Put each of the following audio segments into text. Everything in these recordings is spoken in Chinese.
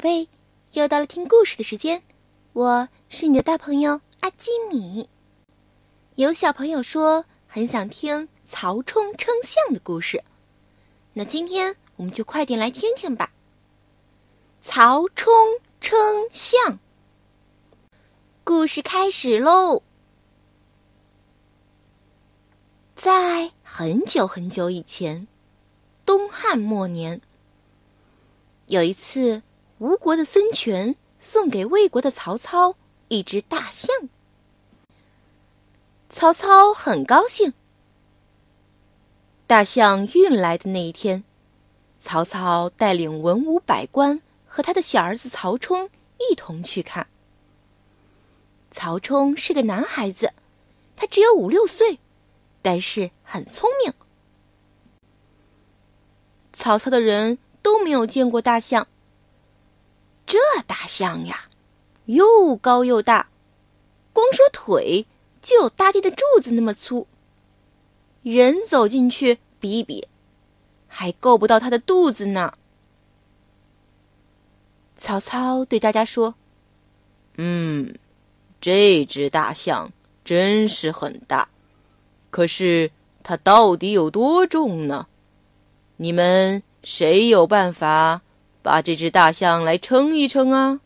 宝贝，又到了听故事的时间，我是你的大朋友阿基米。有小朋友说很想听曹冲称象的故事，那今天我们就快点来听听吧。曹冲称象，故事开始喽。在很久很久以前，东汉末年，有一次。吴国的孙权送给魏国的曹操一只大象，曹操很高兴。大象运来的那一天，曹操带领文武百官和他的小儿子曹冲一同去看。曹冲是个男孩子，他只有五六岁，但是很聪明。曹操的人都没有见过大象。这大象呀，又高又大，光说腿就有大地的柱子那么粗。人走进去比一比，还够不到它的肚子呢。曹操对大家说：“嗯，这只大象真是很大，可是它到底有多重呢？你们谁有办法？”把这只大象来称一称啊！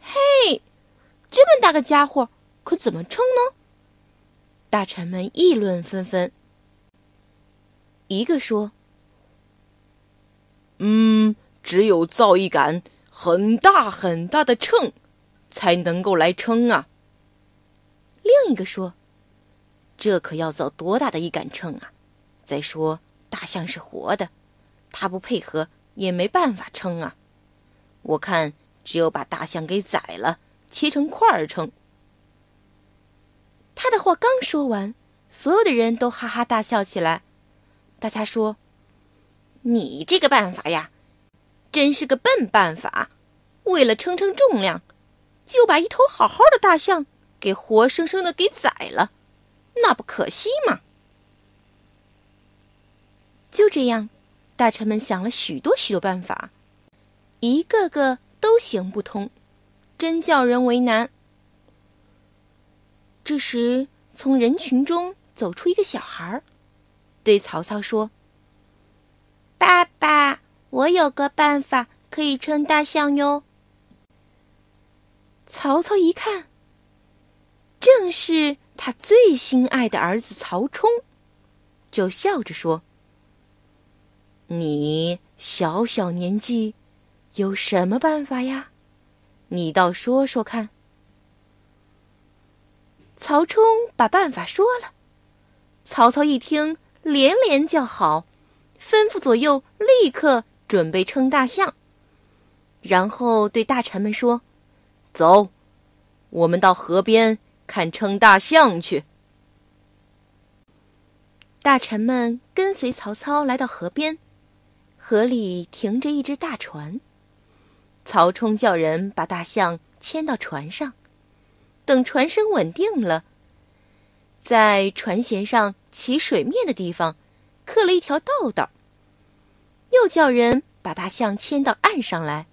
嘿，这么大个家伙，可怎么称呢？大臣们议论纷纷。一个说：“嗯，只有造一杆很大很大的秤，才能够来称啊。”另一个说：“这可要造多大的一杆秤啊！再说，大象是活的，它不配合。”也没办法称啊！我看只有把大象给宰了，切成块儿称。他的话刚说完，所有的人都哈哈大笑起来。大家说：“你这个办法呀，真是个笨办法！为了称称重量，就把一头好好的大象给活生生的给宰了，那不可惜吗？”就这样。大臣们想了许多许多办法，一个个都行不通，真叫人为难。这时，从人群中走出一个小孩，对曹操说：“爸爸，我有个办法可以称大象哟。”曹操一看，正是他最心爱的儿子曹冲，就笑着说。你小小年纪，有什么办法呀？你倒说说看。曹冲把办法说了，曹操一听，连连叫好，吩咐左右立刻准备称大象，然后对大臣们说：“走，我们到河边看称大象去。”大臣们跟随曹操来到河边。河里停着一只大船，曹冲叫人把大象牵到船上，等船身稳定了，在船舷上起水面的地方刻了一条道道。又叫人把大象牵到岸上来，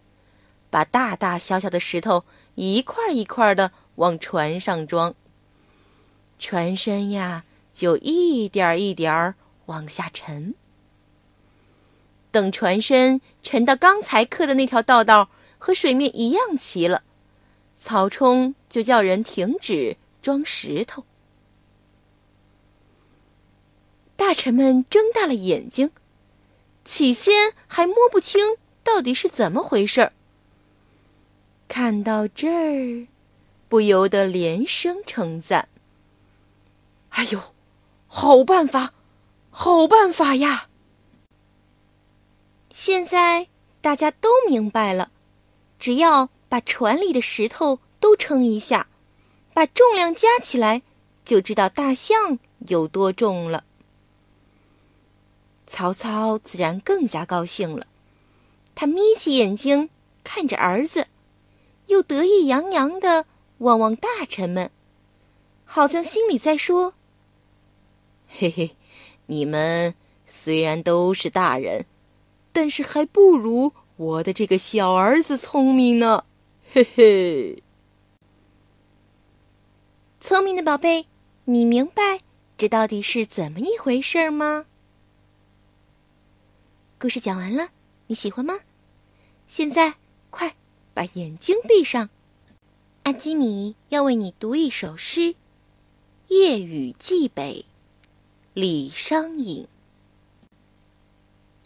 把大大小小的石头一块一块的往船上装，船身呀就一点一点往下沉。等船身沉到刚才刻的那条道道和水面一样齐了，曹冲就叫人停止装石头。大臣们睁大了眼睛，起先还摸不清到底是怎么回事儿。看到这儿，不由得连声称赞：“哎呦，好办法，好办法呀！”现在大家都明白了，只要把船里的石头都称一下，把重量加起来，就知道大象有多重了。曹操自然更加高兴了，他眯起眼睛看着儿子，又得意洋洋的望望大臣们，好像心里在说：“ 嘿嘿，你们虽然都是大人。”但是还不如我的这个小儿子聪明呢，嘿嘿。聪明的宝贝，你明白这到底是怎么一回事吗？故事讲完了，你喜欢吗？现在快把眼睛闭上，阿基米要为你读一首诗，《夜雨寄北》，李商隐。